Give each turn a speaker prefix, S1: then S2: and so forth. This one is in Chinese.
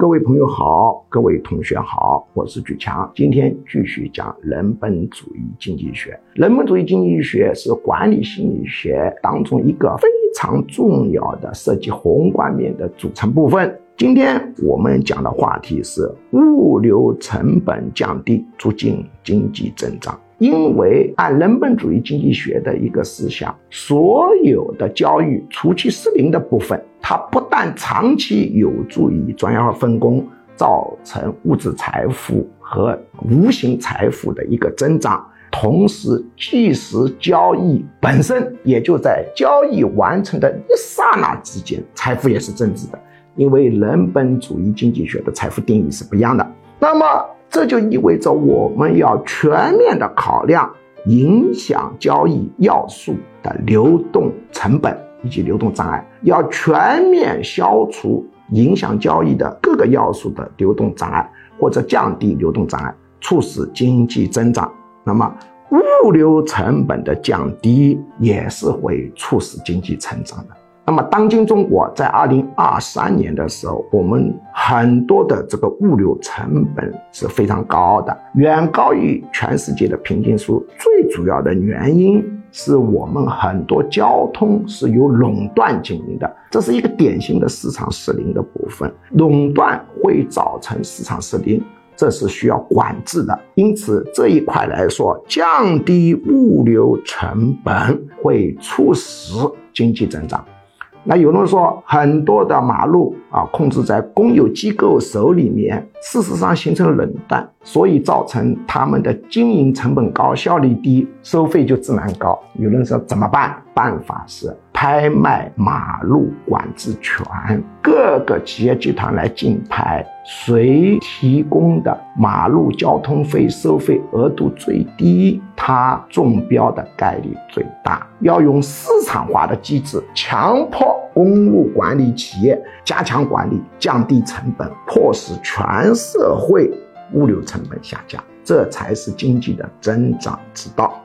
S1: 各位朋友好，各位同学好，我是举强，今天继续讲人本主义经济学。人本主义经济学是管理心理学当中一个非常重要的涉及宏观面的组成部分。今天我们讲的话题是物流成本降低，促进经济增长。因为按人本主义经济学的一个思想，所有的交易除去失灵的部分，它不但长期有助于专业化分工，造成物质财富和无形财富的一个增长，同时即时交易本身也就在交易完成的一刹那之间，财富也是增值的。因为人本主义经济学的财富定义是不一样的，那么。这就意味着我们要全面的考量影响交易要素的流动成本以及流动障碍，要全面消除影响交易的各个要素的流动障碍，或者降低流动障碍，促使经济增长。那么，物流成本的降低也是会促使经济成长的。那么，当今中国在二零二三年的时候，我们很多的这个物流成本是非常高的，远高于全世界的平均数。最主要的原因是我们很多交通是由垄断经营的，这是一个典型的市场失灵的部分。垄断会造成市场失灵，这是需要管制的。因此，这一块来说，降低物流成本会促使经济增长。那有人说，很多的马路啊，控制在公有机构手里面，事实上形成了垄断，所以造成他们的经营成本高、效率低，收费就自然高。有人说怎么办？办法是拍卖马路管制权，各个企业集团来竞拍，谁提供的马路交通费收费额度最低，他中标的概率最大。要用市场化的机制，强迫公路管理企业加强管理，降低成本，迫使全社会物流成本下降，这才是经济的增长之道。